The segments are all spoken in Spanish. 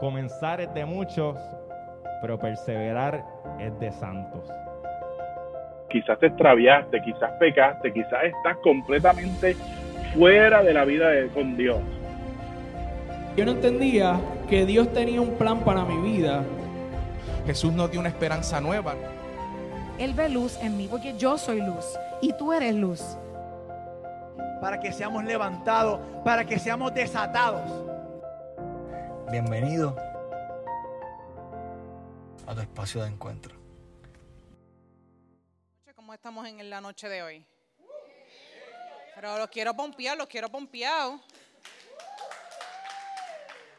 Comenzar es de muchos, pero perseverar es de santos. Quizás te extraviaste, quizás pecaste, quizás estás completamente fuera de la vida de, con Dios. Yo no entendía que Dios tenía un plan para mi vida. Jesús nos dio una esperanza nueva. Él ve luz en mí porque yo soy luz y tú eres luz. Para que seamos levantados, para que seamos desatados. Bienvenido a tu espacio de encuentro. ¿Cómo estamos en la noche de hoy? Pero los quiero pompear, los quiero pompeados.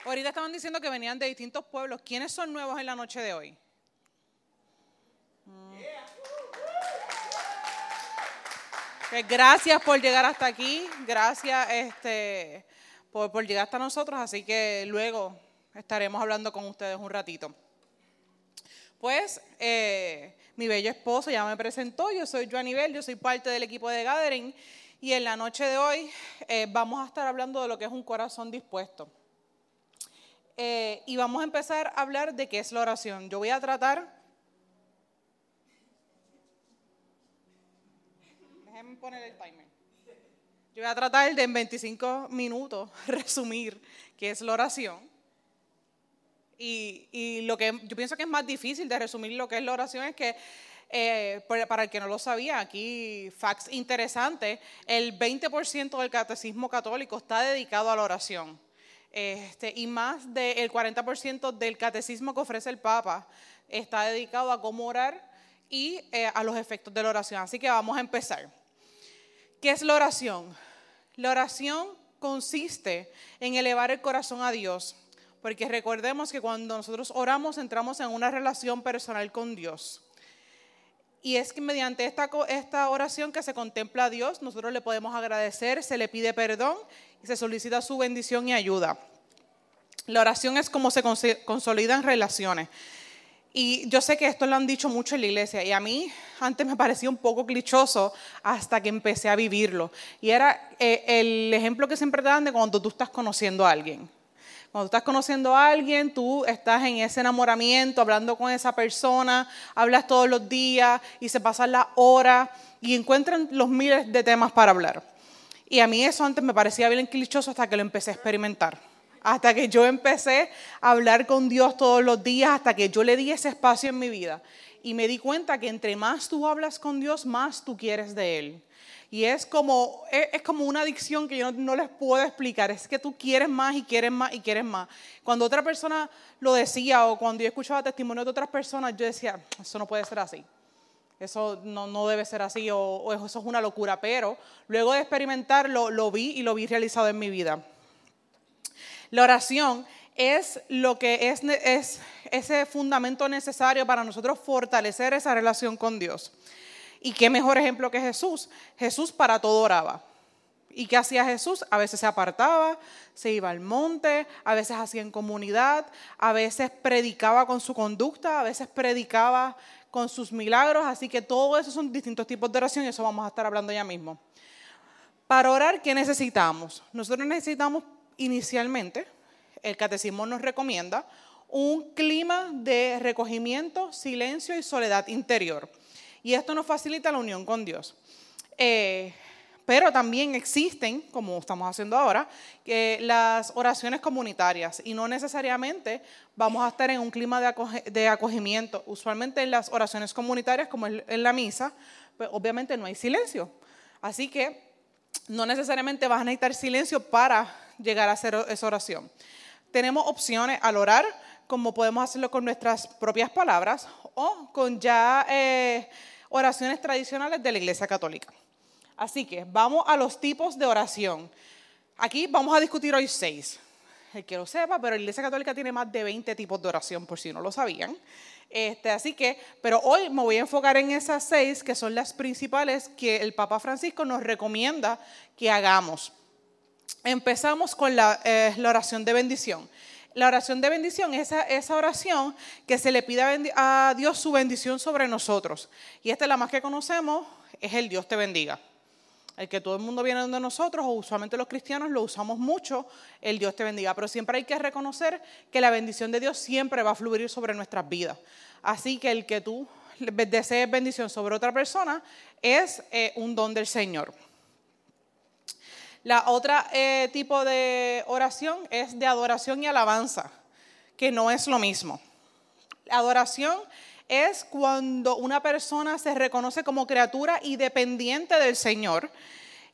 Ahorita estaban diciendo que venían de distintos pueblos. ¿Quiénes son nuevos en la noche de hoy? Mm. Pues gracias por llegar hasta aquí. Gracias este, por, llegar hasta nosotros. Así que luego estaremos hablando con ustedes un ratito. Pues eh, mi bello esposo ya me presentó, yo soy Joanny Bell, yo soy parte del equipo de Gathering y en la noche de hoy eh, vamos a estar hablando de lo que es un corazón dispuesto. Eh, y vamos a empezar a hablar de qué es la oración. Yo voy a tratar... Déjenme poner el timer. Yo voy a tratar de en 25 minutos resumir qué es la oración. Y, lo que yo pienso que es más difícil de resumir lo que es la oración es que, eh, para el que no lo sabía, aquí, facts interesante, el 20% del catecismo católico está dedicado a la oración. Este, y más del 40% del catecismo que ofrece el Papa está dedicado a cómo orar y eh, a los efectos de la oración. Así que vamos a empezar. ¿Qué es la oración? La oración consiste en elevar el corazón a Dios porque recordemos que cuando nosotros oramos entramos en una relación personal con Dios. Y es que mediante esta, esta oración que se contempla a Dios, nosotros le podemos agradecer, se le pide perdón y se solicita su bendición y ayuda. La oración es como se consolidan relaciones. Y yo sé que esto lo han dicho mucho en la iglesia y a mí antes me parecía un poco clichoso hasta que empecé a vivirlo. Y era eh, el ejemplo que siempre te dan de cuando tú estás conociendo a alguien. Cuando estás conociendo a alguien, tú estás en ese enamoramiento, hablando con esa persona, hablas todos los días y se pasan las horas y encuentran los miles de temas para hablar. Y a mí eso antes me parecía bien clichoso hasta que lo empecé a experimentar. Hasta que yo empecé a hablar con Dios todos los días, hasta que yo le di ese espacio en mi vida. Y me di cuenta que entre más tú hablas con Dios, más tú quieres de Él. Y es como, es, como una adicción que yo no, les puedo explicar. Es que tú quieres más y quieres más y quieres más. Cuando otra persona lo decía o cuando yo escuchaba testimonio de otras personas, yo decía, eso no puede ser así. Eso no, no debe ser así o, o, eso es una locura. Pero luego de experimentarlo, lo vi y lo vi realizado en mi vida. La oración es lo que es, es ese fundamento necesario para nosotros fortalecer esa relación con Dios. Y qué mejor ejemplo que Jesús. Jesús para todo oraba. ¿Y qué hacía Jesús? A veces se apartaba, se iba al monte, a veces hacía en comunidad, a veces predicaba con su conducta, a veces predicaba con sus milagros. Así que todo eso son distintos tipos de oración y eso vamos a estar hablando ya mismo. Para orar, ¿qué necesitamos? Nosotros necesitamos inicialmente, el catecismo nos recomienda, un clima de recogimiento, silencio y soledad interior. Y esto nos facilita la unión con Dios. Eh, pero también existen, como estamos haciendo ahora, las oraciones comunitarias y no necesariamente vamos a estar en un clima de, acogimiento. Usualmente en las oraciones comunitarias, como en la misa, pues obviamente no hay silencio. Así que no necesariamente vas a necesitar silencio para llegar a hacer esa oración. Tenemos opciones al orar, como podemos hacerlo con nuestras propias palabras o con ya eh, oraciones tradicionales de la Iglesia Católica. Así que vamos a los tipos de oración. Aquí vamos a discutir hoy seis. El que lo sepa, pero la Iglesia Católica tiene más de 20 tipos de oración, por si no lo sabían. Este, así que, pero hoy me voy a enfocar en esas seis que son las principales que el Papa Francisco nos recomienda que hagamos. Empezamos con la, eh, la oración de bendición. La oración de bendición es esa, oración que se le pide a Dios su bendición sobre nosotros. Y esta es la más que conocemos, es el Dios te bendiga. el que todo el mundo viene de nosotros, o usualmente los cristianos lo usamos mucho, el Dios te bendiga. Pero siempre hay que reconocer que la bendición de Dios siempre va a fluir sobre nuestras vidas. Así que el que tú desees bendición sobre otra persona es eh, un don del Señor. La otra eh, tipo de oración es de adoración y alabanza, que no es lo mismo. Adoración es cuando una persona se reconoce como criatura y dependiente del Señor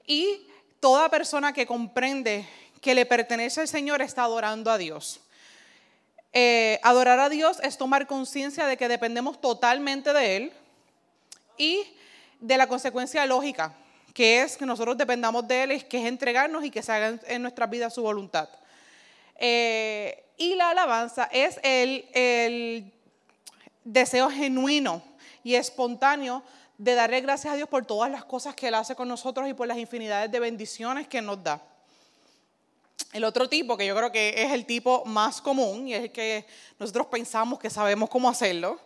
y toda persona que comprende que le pertenece al Señor está adorando a Dios. Eh, adorar a Dios es tomar conciencia de que dependemos totalmente de Él y de la consecuencia lógica, que es que nosotros dependamos de Él, que es entregarnos y que se haga en nuestras vidas su voluntad. Eh, y la alabanza es el, el deseo genuino y espontáneo de darle gracias a Dios por todas las cosas que Él hace con nosotros y por las infinidades de bendiciones que nos da. El otro tipo, que yo creo que es el tipo más común y es el que nosotros pensamos que sabemos cómo hacerlo,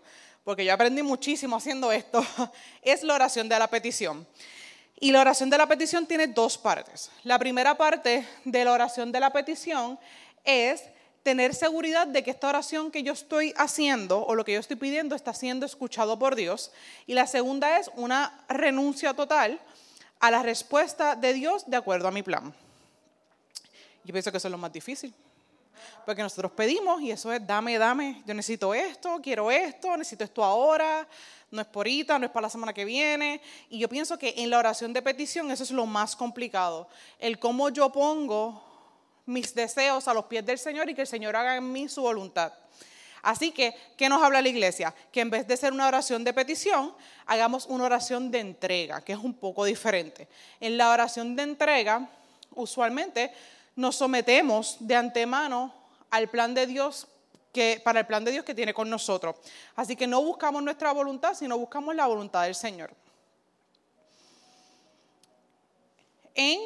porque yo aprendí muchísimo haciendo esto, es la oración de la petición. Y la oración de la petición tiene dos partes. La primera parte de la oración de la petición es tener seguridad de que esta oración que yo estoy haciendo o lo que yo estoy pidiendo está siendo escuchado por Dios. Y la segunda es una renuncia total a la respuesta de Dios de acuerdo a mi plan. Yo pienso que eso es lo más difícil. Porque nosotros pedimos y eso es, dame, dame, yo necesito esto, quiero esto, necesito esto ahora, no es por ahorita, no es para la semana que viene. Y yo pienso que en la oración de petición eso es lo más complicado. El cómo yo pongo mis deseos a los pies del Señor y que el Señor haga en mí su voluntad. Así que, ¿qué nos habla la iglesia? Que en vez de ser una oración de petición, hagamos una oración de entrega, que es un poco diferente. En la oración de entrega, usualmente nos sometemos de antemano al plan de Dios que, para el plan de Dios que tiene con nosotros. Así que no buscamos nuestra voluntad, sino buscamos la voluntad del Señor. En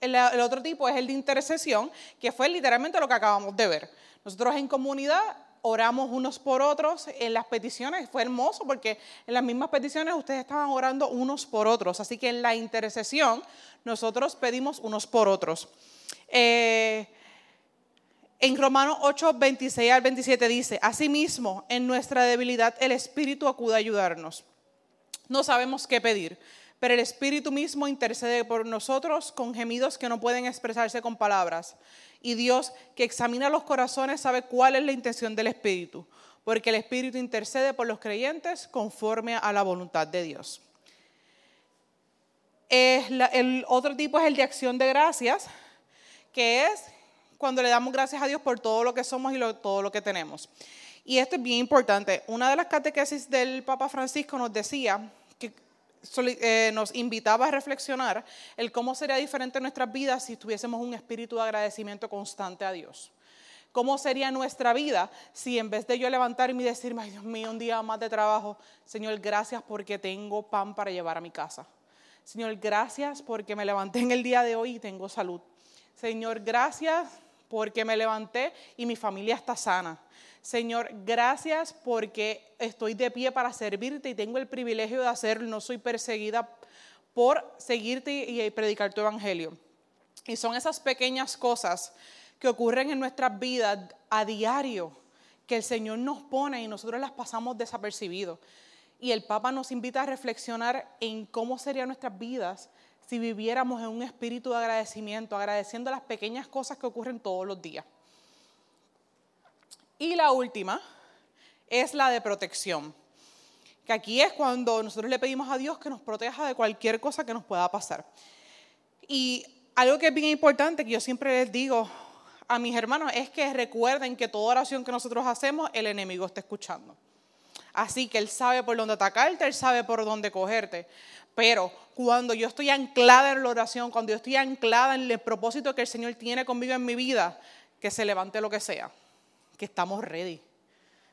el, otro tipo es el de intercesión, que fue literalmente lo que acabamos de ver. Nosotros en comunidad oramos unos por otros en las peticiones. Fue hermoso porque en las mismas peticiones ustedes estaban orando unos por otros. Así que en la intercesión nosotros pedimos unos por otros. Eh, en Romanos 8, 26 al 27 dice, Asimismo, en nuestra debilidad el Espíritu acude a ayudarnos. No sabemos qué pedir, pero el Espíritu mismo intercede por nosotros con gemidos que no pueden expresarse con palabras. Y Dios, que examina los corazones, sabe cuál es la intención del Espíritu, porque el Espíritu intercede por los creyentes conforme a la voluntad de Dios. el otro tipo es el de acción de gracias, que es cuando le damos gracias a Dios por todo lo que somos y todo lo que tenemos. Y esto es bien importante. Una de las catequesis del Papa Francisco nos decía que eh, nos invitaba a reflexionar el cómo sería diferente nuestras vidas si tuviésemos un espíritu de agradecimiento constante a Dios. ¿Cómo sería nuestra vida si en vez de yo levantarme y decirme, ay Dios mío, un día más de trabajo, Señor, gracias porque tengo pan para llevar a mi casa. Señor, gracias porque me levanté en el día de hoy y tengo salud. Señor, gracias porque me levanté y mi familia está sana. Señor, gracias porque estoy de pie para servirte y tengo el privilegio de hacerlo. No soy perseguida por seguirte y predicar tu evangelio. Y son esas pequeñas cosas que ocurren en nuestras vidas a diario que el Señor nos pone y nosotros las pasamos desapercibidos. Y el Papa nos invita a reflexionar en cómo serían nuestras vidas si viviéramos en un espíritu de agradecimiento, agradeciendo las pequeñas cosas que ocurren todos los días. Y la última es la de protección, que aquí es cuando nosotros le pedimos a Dios que nos proteja de cualquier cosa que nos pueda pasar. Y algo que es bien importante, que yo siempre les digo a mis hermanos, es que recuerden que toda oración que nosotros hacemos, el enemigo está escuchando. Así que Él sabe por dónde atacarte, Él sabe por dónde cogerte. Pero cuando yo estoy anclada en la oración, cuando yo estoy anclada en el propósito que el Señor tiene conmigo en mi vida, que se levante lo que sea, que estamos ready.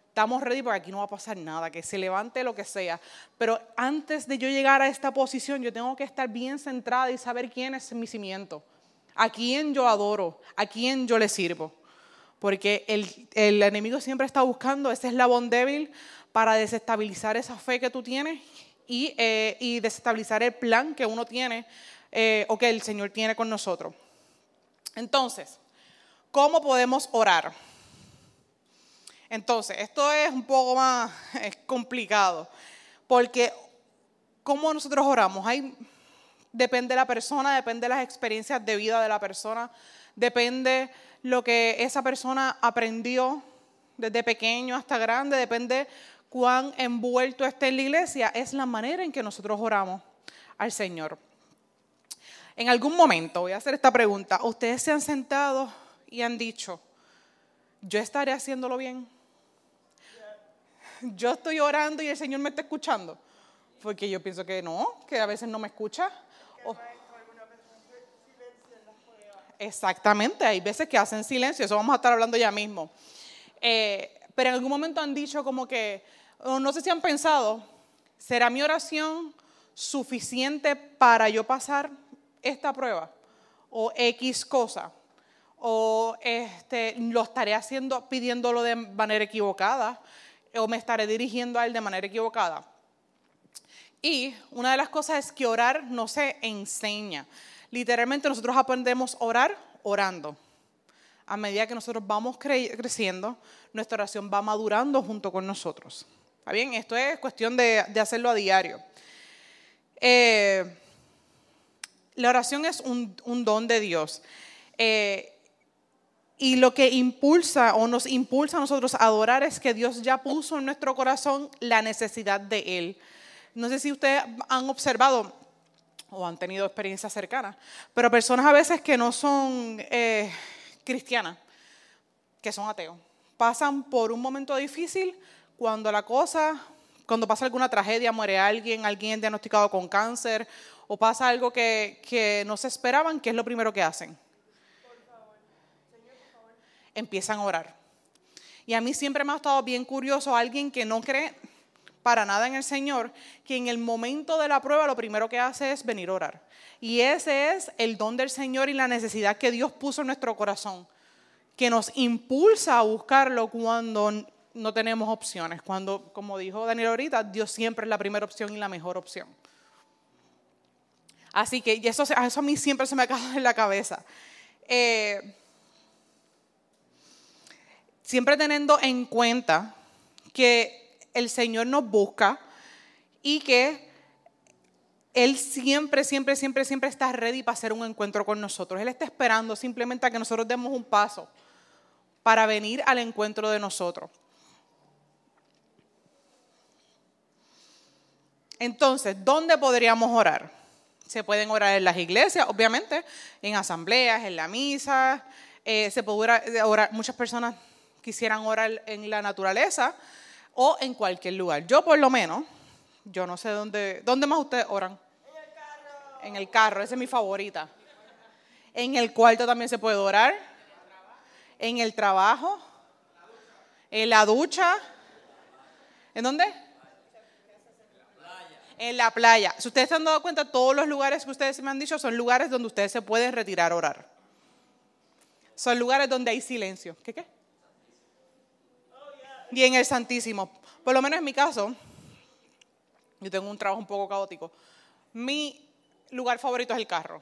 Estamos ready porque aquí no va a pasar nada, que se levante lo que sea. Pero antes de yo llegar a esta posición, yo tengo que estar bien centrada y saber quién es mi cimiento, a quién yo adoro, a quién yo le sirvo. Porque el, el enemigo siempre está buscando ese eslabón débil para desestabilizar esa fe que tú tienes y, eh, y desestabilizar el plan que uno tiene eh, o que el Señor tiene con nosotros. Entonces, ¿cómo podemos orar? Entonces, esto es un poco más complicado, porque ¿cómo nosotros oramos? Hay, depende de la persona, depende de las experiencias de vida de la persona, depende lo que esa persona aprendió desde pequeño hasta grande, depende cuán envuelto esté en la iglesia, es la manera en que nosotros oramos al Señor. En algún momento, voy a hacer esta pregunta, ¿ustedes se han sentado y han dicho, yo estaré haciéndolo bien? Yo estoy orando y el Señor me está escuchando. Porque yo pienso que no, que a veces no me escucha. Exactamente, hay veces que hacen silencio, eso vamos a estar hablando ya mismo. Eh, pero en algún momento han dicho como que, no sé si han pensado, ¿será mi oración suficiente para yo pasar esta prueba? O X cosa. O este, lo estaré haciendo pidiéndolo de manera equivocada. O me estaré dirigiendo a él de manera equivocada. Y una de las cosas es que orar no se enseña. Literalmente nosotros aprendemos a orar orando. A medida que nosotros vamos cre- creciendo, nuestra oración va madurando junto con nosotros. ¿Está bien? Esto es cuestión de, hacerlo a diario. Eh, la oración es un, un don de Dios. Eh, y lo que impulsa o nos impulsa a nosotros a adorar es que Dios ya puso en nuestro corazón la necesidad de Él. No sé si ustedes han observado o han tenido experiencias cercanas, pero personas a veces que no son eh, cristianas, que son ateos, pasan por un momento difícil cuando la cosa, cuando pasa alguna tragedia, muere alguien, alguien diagnosticado con cáncer, o pasa algo que, que no se esperaban, ¿qué es lo primero que hacen? Empiezan a orar. Y a mí siempre me ha estado bien curioso alguien que no cree para nada en el Señor, que en el momento de la prueba lo primero que hace es venir a orar. Y ese es el don del Señor y la necesidad que Dios puso en nuestro corazón, que nos impulsa a buscarlo cuando no tenemos opciones, cuando, como dijo Daniel ahorita, Dios siempre es la primera opción y la mejor opción. Así que eso, eso a mí siempre se me quedado en la cabeza. Eh, siempre teniendo en cuenta que el Señor nos busca y que Él siempre, siempre, siempre, siempre está ready para hacer un encuentro con nosotros. Él está esperando simplemente a que nosotros demos un paso para venir al encuentro de nosotros. Entonces, ¿dónde podríamos orar? Se pueden orar en las iglesias, obviamente, en asambleas, en la misa. eh, se puede orar, orar- muchas personas quisieran orar en la naturaleza o en cualquier lugar. Yo, por lo menos, yo no sé dónde, ¿dónde más ustedes oran? En el carro. En el carro, esa es mi favorita. En el cuarto también se puede orar. En el trabajo. En la ducha. ¿En dónde? En la playa. Si ustedes se han dado cuenta, todos los lugares que ustedes me han dicho son lugares donde ustedes se pueden retirar a orar. Son lugares donde hay silencio. ¿Qué qué? Y en el Santísimo. Por lo menos en mi caso, yo tengo un trabajo un poco caótico. Mi lugar favorito es el carro.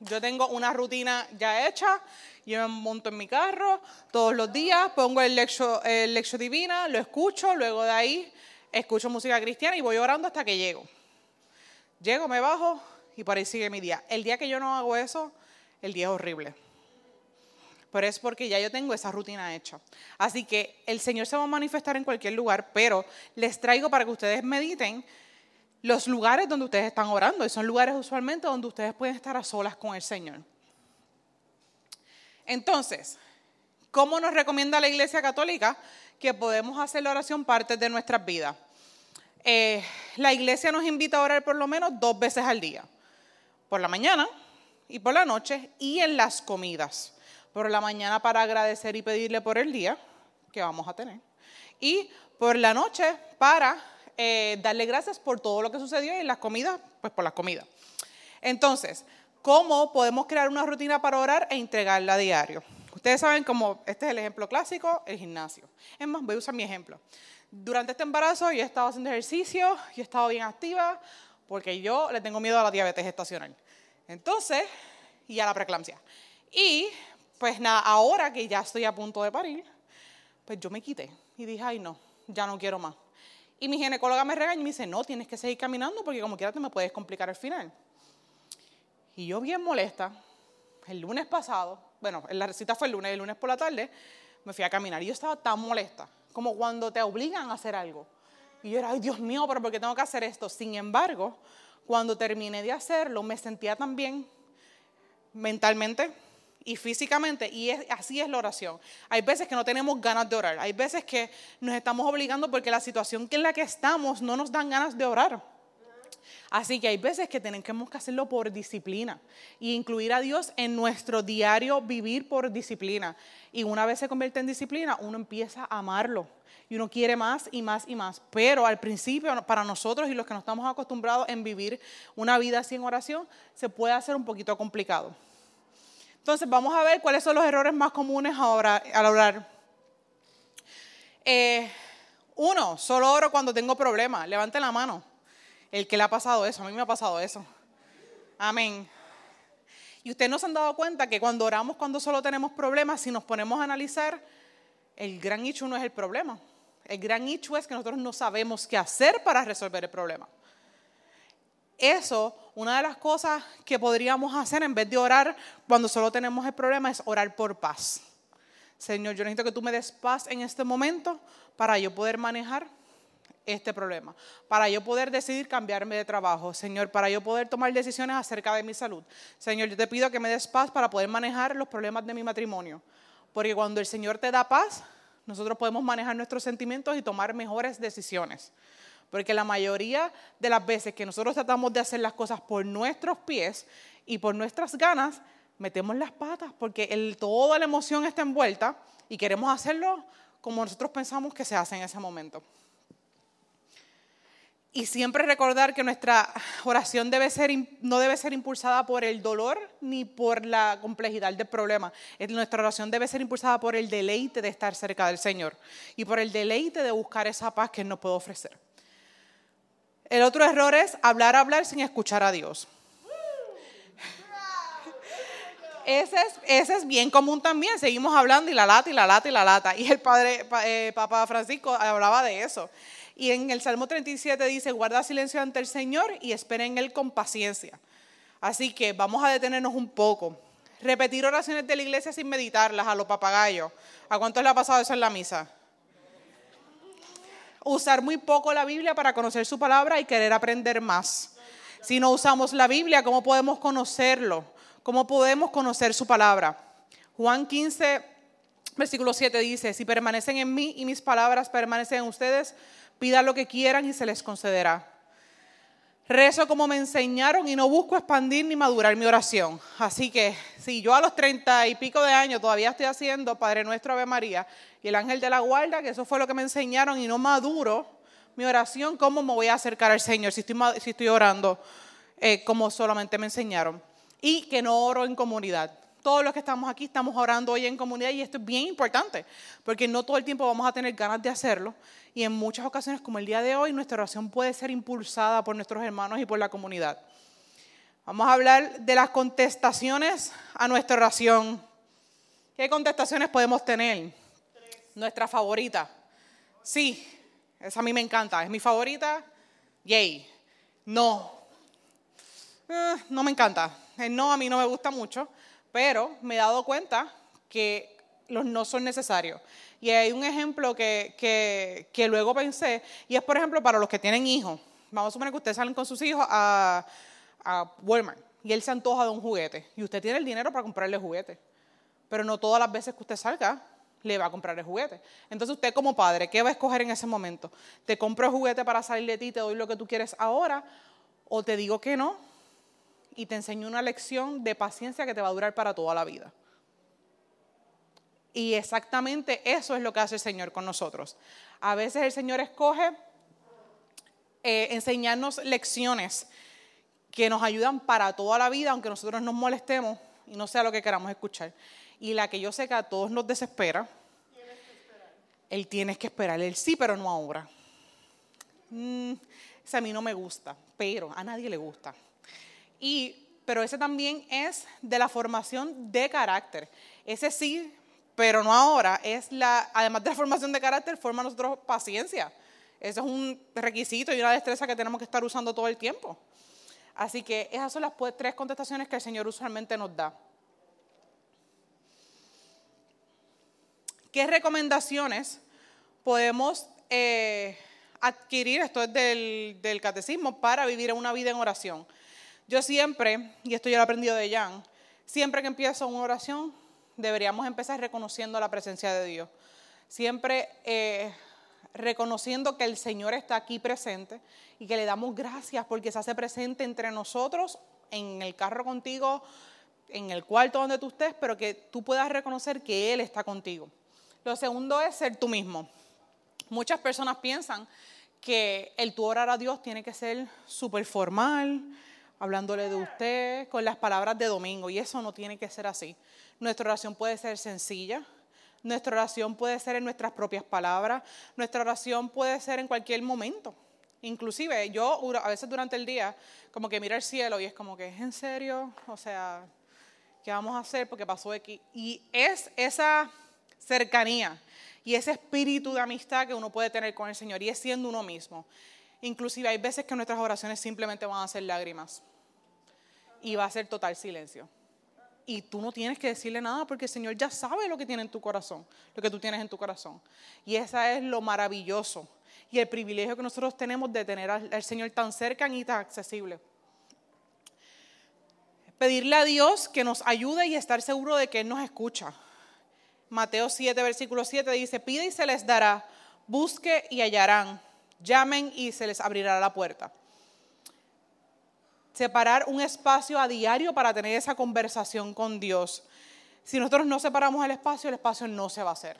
Yo tengo una rutina ya hecha, yo me monto en mi carro todos los días, pongo el lección el lectio divina, lo escucho, luego de ahí escucho música cristiana y voy orando hasta que llego. Llego, me bajo y por ahí sigue mi día. El día que yo no hago eso, el día es horrible. Pero es porque ya yo tengo esa rutina hecha. Así que el Señor se va a manifestar en cualquier lugar, pero les traigo para que ustedes mediten los lugares donde ustedes están orando. Y son lugares usualmente donde ustedes pueden estar a solas con el Señor. Entonces, ¿cómo nos recomienda la Iglesia Católica que podemos hacer la oración parte de nuestras vidas? Eh, la Iglesia nos invita a orar por lo menos dos veces al día. Por la mañana y por la noche y en las comidas. Por la mañana para agradecer y pedirle por el día que vamos a tener. Y por la noche para eh, darle gracias por todo lo que sucedió y las comidas, pues por las comidas. Entonces, ¿cómo podemos crear una rutina para orar e entregarla a diario? Ustedes saben como, este es el ejemplo clásico, el gimnasio. Es más, voy a usar mi ejemplo. durante este embarazo yo he estado haciendo ejercicio, yo he estado bien activa, porque yo le tengo miedo a la diabetes estacional. Entonces, y a la preeclampsia. Y pues nada, ahora que ya estoy a punto de parir, pues yo me quité y dije, ay no, ya no quiero más. Y mi ginecóloga me regaña y me dice, no, tienes que seguir caminando porque como quiera te me puedes complicar al final. Y yo bien molesta, el lunes pasado, bueno, la recita fue el lunes, el lunes por la tarde, me fui a caminar y yo estaba tan molesta, como cuando te obligan a hacer algo. Y yo era, ay Dios mío, pero ¿por qué tengo que hacer esto? Sin embargo, cuando terminé de hacerlo, me sentía tan bien mentalmente y físicamente, y así es la oración. Hay veces que no tenemos ganas de orar, hay veces que nos estamos obligando porque la situación en la que estamos no nos dan ganas de orar. Así que hay veces que tenemos que hacerlo por disciplina y incluir a Dios en nuestro diario vivir por disciplina. Y una vez se convierte en disciplina, uno empieza a amarlo y uno quiere más y más y más. Pero al principio, para nosotros y los que no estamos acostumbrados en vivir una vida sin oración, se puede hacer un poquito complicado. Entonces, vamos a ver cuáles son los errores más comunes ahora al orar. Eh, uno, solo oro cuando tengo problemas. Levante la mano el que le ha pasado eso, a mí me ha pasado eso. Amén. Y ustedes no se han dado cuenta que cuando oramos, cuando solo tenemos problemas, si nos ponemos a analizar, el gran hecho no es el problema. El gran hecho es que nosotros no sabemos qué hacer para resolver el problema. Eso, una de las cosas que podríamos hacer en vez de orar cuando solo tenemos el problema es orar por paz. Señor, yo necesito que tú me des paz en este momento para yo poder manejar este problema, para yo poder decidir cambiarme de trabajo, Señor, para yo poder tomar decisiones acerca de mi salud. Señor, yo te pido que me des paz para poder manejar los problemas de mi matrimonio, porque cuando el Señor te da paz, nosotros podemos manejar nuestros sentimientos y tomar mejores decisiones. Porque la mayoría de las veces que nosotros tratamos de hacer las cosas por nuestros pies y por nuestras ganas, metemos las patas porque el, toda la emoción está envuelta y queremos hacerlo como nosotros pensamos que se hace en ese momento. Y siempre recordar que nuestra oración debe ser, no debe ser impulsada por el dolor ni por la complejidad del problema. Nuestra oración debe ser impulsada por el deleite de estar cerca del Señor y por el deleite de buscar esa paz que Él nos puede ofrecer. El otro error es hablar, hablar sin escuchar a Dios. Ese es, bien común también. Seguimos hablando y la lata y la lata y la lata. Y el padre, eh, Papa Francisco hablaba de eso. Y en el Salmo 37 dice, guarda silencio ante el Señor y espera en Él con paciencia. Así que vamos a detenernos un poco. Repetir oraciones de la iglesia sin meditarlas a los papagayos. ¿A cuántos le ha pasado eso en la misa? Usar muy poco la Biblia para conocer su palabra y querer aprender más. Si no usamos la Biblia, ¿cómo podemos conocerlo? ¿Cómo podemos conocer su palabra? Juan 15, versículo 7 dice, si permanecen en mí y mis palabras permanecen en ustedes, Pidan lo que quieran y se les concederá. Rezo como me enseñaron y no busco expandir ni madurar mi oración. Así que si yo a los treinta y pico de años todavía estoy haciendo Padre Nuestro Ave María y el ángel de la guarda, que eso fue lo que me enseñaron y no maduro mi oración, ¿cómo me voy a acercar al Señor si estoy, orando eh, como solamente me enseñaron? Y que no oro en comunidad todos los que estamos aquí estamos orando hoy en comunidad y esto es bien importante, porque no todo el tiempo vamos a tener ganas de hacerlo y en muchas ocasiones como el día de hoy nuestra oración puede ser impulsada por nuestros hermanos y por la comunidad. Vamos a hablar de las contestaciones a nuestra oración. ¿Qué contestaciones podemos tener? Nuestra favorita. Sí, esa a mí me encanta, es mi favorita. Yay. No. Eh, no me encanta. El no a mí no me gusta mucho pero me he dado cuenta que los no son necesarios. Y hay un ejemplo que, que, luego pensé, y es por ejemplo para los que tienen hijos. Vamos a suponer que ustedes salen con sus hijos a, a Walmart y él se antoja de un juguete y usted tiene el dinero para comprarle juguete. Pero no todas las veces que usted salga le va a comprar el juguete. Entonces usted como padre, ¿qué va a escoger en ese momento? ¿Te compro el juguete para salir de ti, te doy lo que tú quieres ahora? ¿O te digo que no y te enseño una lección de paciencia que te va a durar para toda la vida. Y exactamente eso es lo que hace el Señor con nosotros. A veces el Señor escoge eh, enseñarnos lecciones que nos ayudan para toda la vida, aunque nosotros nos molestemos y no sea lo que queramos escuchar. Y la que yo sé que a todos nos desespera, Él tiene que esperar. Él sí, pero no ahora. mm, ese a mí no me gusta, pero a nadie le gusta. Y, pero ese también es de la formación de carácter. Ese sí, pero no ahora. Es la, además de la formación de carácter, forma nosotros paciencia. Eso es un requisito y una destreza que tenemos que estar usando todo el tiempo. Así que esas son las pues, tres contestaciones que el Señor usualmente nos da. ¿Qué recomendaciones podemos eh, adquirir? Esto es del, del catecismo para vivir una vida en oración. Yo siempre, y esto yo lo he aprendido de Jan, siempre que empiezo una oración, deberíamos empezar reconociendo la presencia de Dios. Siempre eh, reconociendo que el Señor está aquí presente y que le damos gracias porque se hace presente entre nosotros, en el carro contigo, en el cuarto donde tú estés, pero que tú puedas reconocer que Él está contigo. Lo segundo es ser tú mismo. Muchas personas piensan que el tú orar a Dios tiene que ser súper formal, hablándole de usted con las palabras de domingo, y eso no tiene que ser así. Nuestra oración puede ser sencilla, nuestra oración puede ser en nuestras propias palabras, nuestra oración puede ser en cualquier momento. Inclusive yo a veces durante el día como que miro al cielo y es como que, ¿es en serio? O sea, ¿qué vamos a hacer? Porque pasó aquí. Y es esa cercanía y ese espíritu de amistad que uno puede tener con el Señor y es siendo uno mismo. Inclusive hay veces que nuestras oraciones simplemente van a ser lágrimas y va a ser total silencio. Y tú no tienes que decirle nada porque el Señor ya sabe lo que tiene en tu corazón, lo que tú tienes en tu corazón. Y esa es lo maravilloso y el privilegio que nosotros tenemos de tener al, Señor tan cerca y tan accesible. Pedirle a Dios que nos ayude y estar seguro de que Él nos escucha. Mateo 7, versículo 7 dice, pide y se les dará, busque y hallarán, llamen y se les abrirá la puerta. Separar un espacio a diario para tener esa conversación con Dios. Si nosotros no separamos el espacio, el espacio no se va a hacer.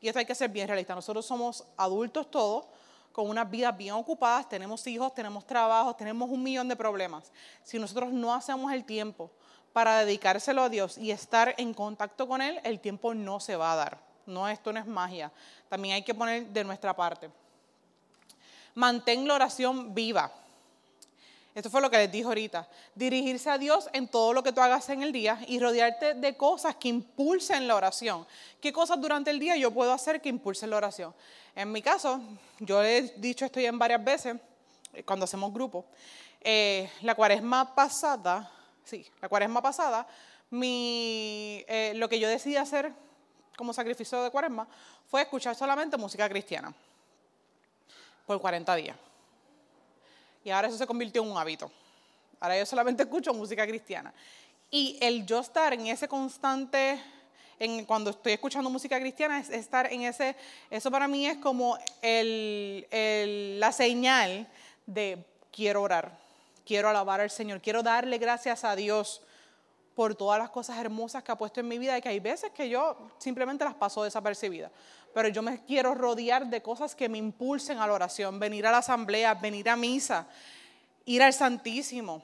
Y esto hay que ser bien realista. Nosotros somos adultos todos, con unas vidas bien ocupadas, tenemos hijos, tenemos trabajos, tenemos un millón de problemas. Si nosotros no hacemos el tiempo para dedicárselo a Dios y estar en contacto con Él, el tiempo no se va a dar. No, esto no es magia. También hay que poner de nuestra parte. Mantén la oración viva. Esto fue lo que les dije ahorita. Dirigirse a Dios en todo lo que tú hagas en el día y rodearte de cosas que impulsen la oración. ¿Qué cosas durante el día yo puedo hacer que impulsen la oración? En mi caso, yo he dicho esto ya en varias veces eh, cuando hacemos grupo. Eh, la cuaresma pasada, sí, la cuaresma pasada, eh, lo que yo decidí hacer como sacrificio de cuaresma fue escuchar solamente música cristiana por 40 días. Y ahora eso se convirtió en un hábito. Ahora yo solamente escucho música cristiana. Y el yo estar en ese constante, en, cuando estoy escuchando música cristiana, es estar en ese, eso para mí es como la señal de quiero orar, quiero alabar al Señor, quiero darle gracias a Dios por todas las cosas hermosas que ha puesto en mi vida y que hay veces que yo simplemente las paso desapercibidas. Pero yo me quiero rodear de cosas que me impulsen a la oración, venir a la asamblea, venir a misa, ir al Santísimo,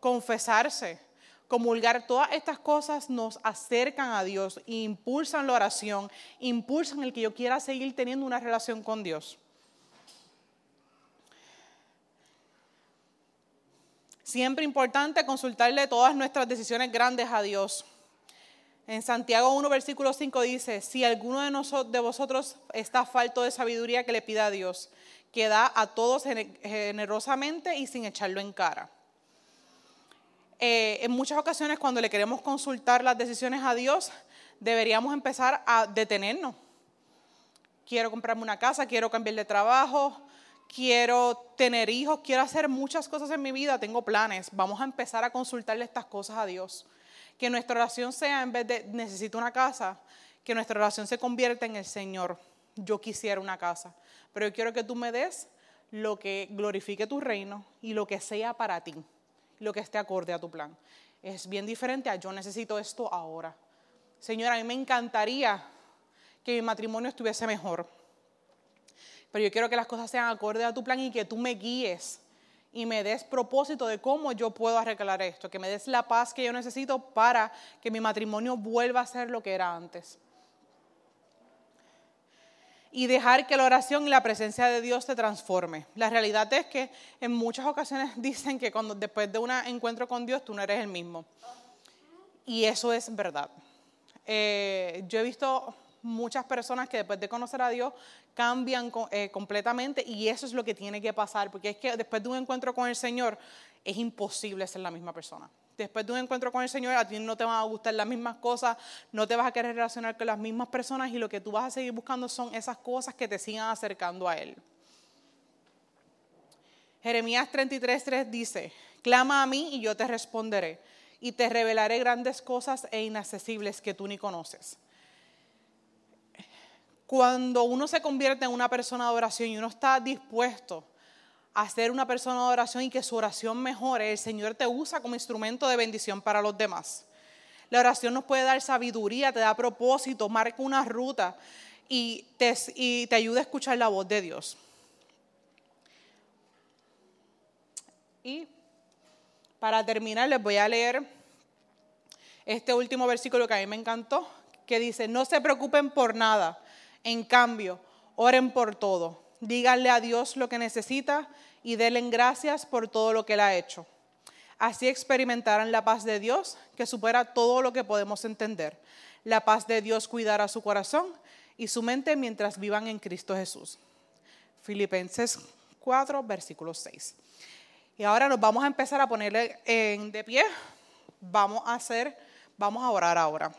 confesarse, comulgar. Todas estas cosas nos acercan a Dios impulsan la oración, impulsan el que yo quiera seguir teniendo una relación con Dios. Siempre importante consultarle todas nuestras decisiones grandes a Dios. En Santiago 1, versículo 5 dice, si alguno de, vosotros está falto de sabiduría, que le pida a Dios, que da a todos generosamente y sin echarlo en cara. Eh, en muchas ocasiones cuando le queremos consultar las decisiones a Dios, deberíamos empezar a detenernos. Quiero comprarme una casa, quiero cambiar de trabajo, quiero tener hijos, quiero hacer muchas cosas en mi vida, tengo planes. Vamos a empezar a consultarle estas cosas a Dios. Que nuestra oración sea, en vez de necesito una casa, que nuestra oración se convierta en el Señor. Yo quisiera una casa, pero yo quiero que tú me des lo que glorifique tu reino y lo que sea para ti, lo que esté acorde a tu plan. Es bien diferente a yo necesito esto ahora. Señor, a mí me encantaría que mi matrimonio estuviese mejor pero yo quiero que las cosas sean acorde a tu plan y que tú me guíes y me des propósito de cómo yo puedo arreglar esto, que me des la paz que yo necesito para que mi matrimonio vuelva a ser lo que era antes. y dejar que la oración y la presencia de Dios te transforme. La realidad es que en muchas ocasiones dicen que cuando, después de un encuentro con Dios tú no eres el mismo. Y eso es verdad. Eh, yo he visto muchas personas que después de conocer a Dios cambian eh, completamente y eso es lo que tiene que pasar, porque es que después de un encuentro con el Señor es imposible ser la misma persona. Después de un encuentro con el Señor, a ti no te van a gustar las mismas cosas, no te vas a querer relacionar con las mismas personas y lo que tú vas a seguir buscando son esas cosas que te sigan acercando a Él. Jeremías 33:3 dice, clama a mí y yo te responderé y te revelaré grandes cosas e inaccesibles que tú ni conoces cuando uno se convierte en una persona de oración y uno está dispuesto a ser una persona de oración y que su oración mejore, el Señor te usa como instrumento de bendición para los demás. La oración nos puede dar sabiduría, te da propósito, marca una ruta y te, y te ayuda a escuchar la voz de Dios. Y para terminar les voy a leer este último versículo que a mí me encantó, que dice, no se preocupen por nada en cambio, oren por todo. Díganle a Dios lo que necesita y denle gracias por todo lo que Él ha hecho. Así experimentarán la paz de Dios que supera todo lo que podemos entender. La paz de Dios cuidará su corazón y su mente mientras vivan en Cristo Jesús. Filipenses 4, versículo 6. Y ahora nos vamos a empezar a ponerle en de pie. Vamos a hacer, vamos a orar ahora.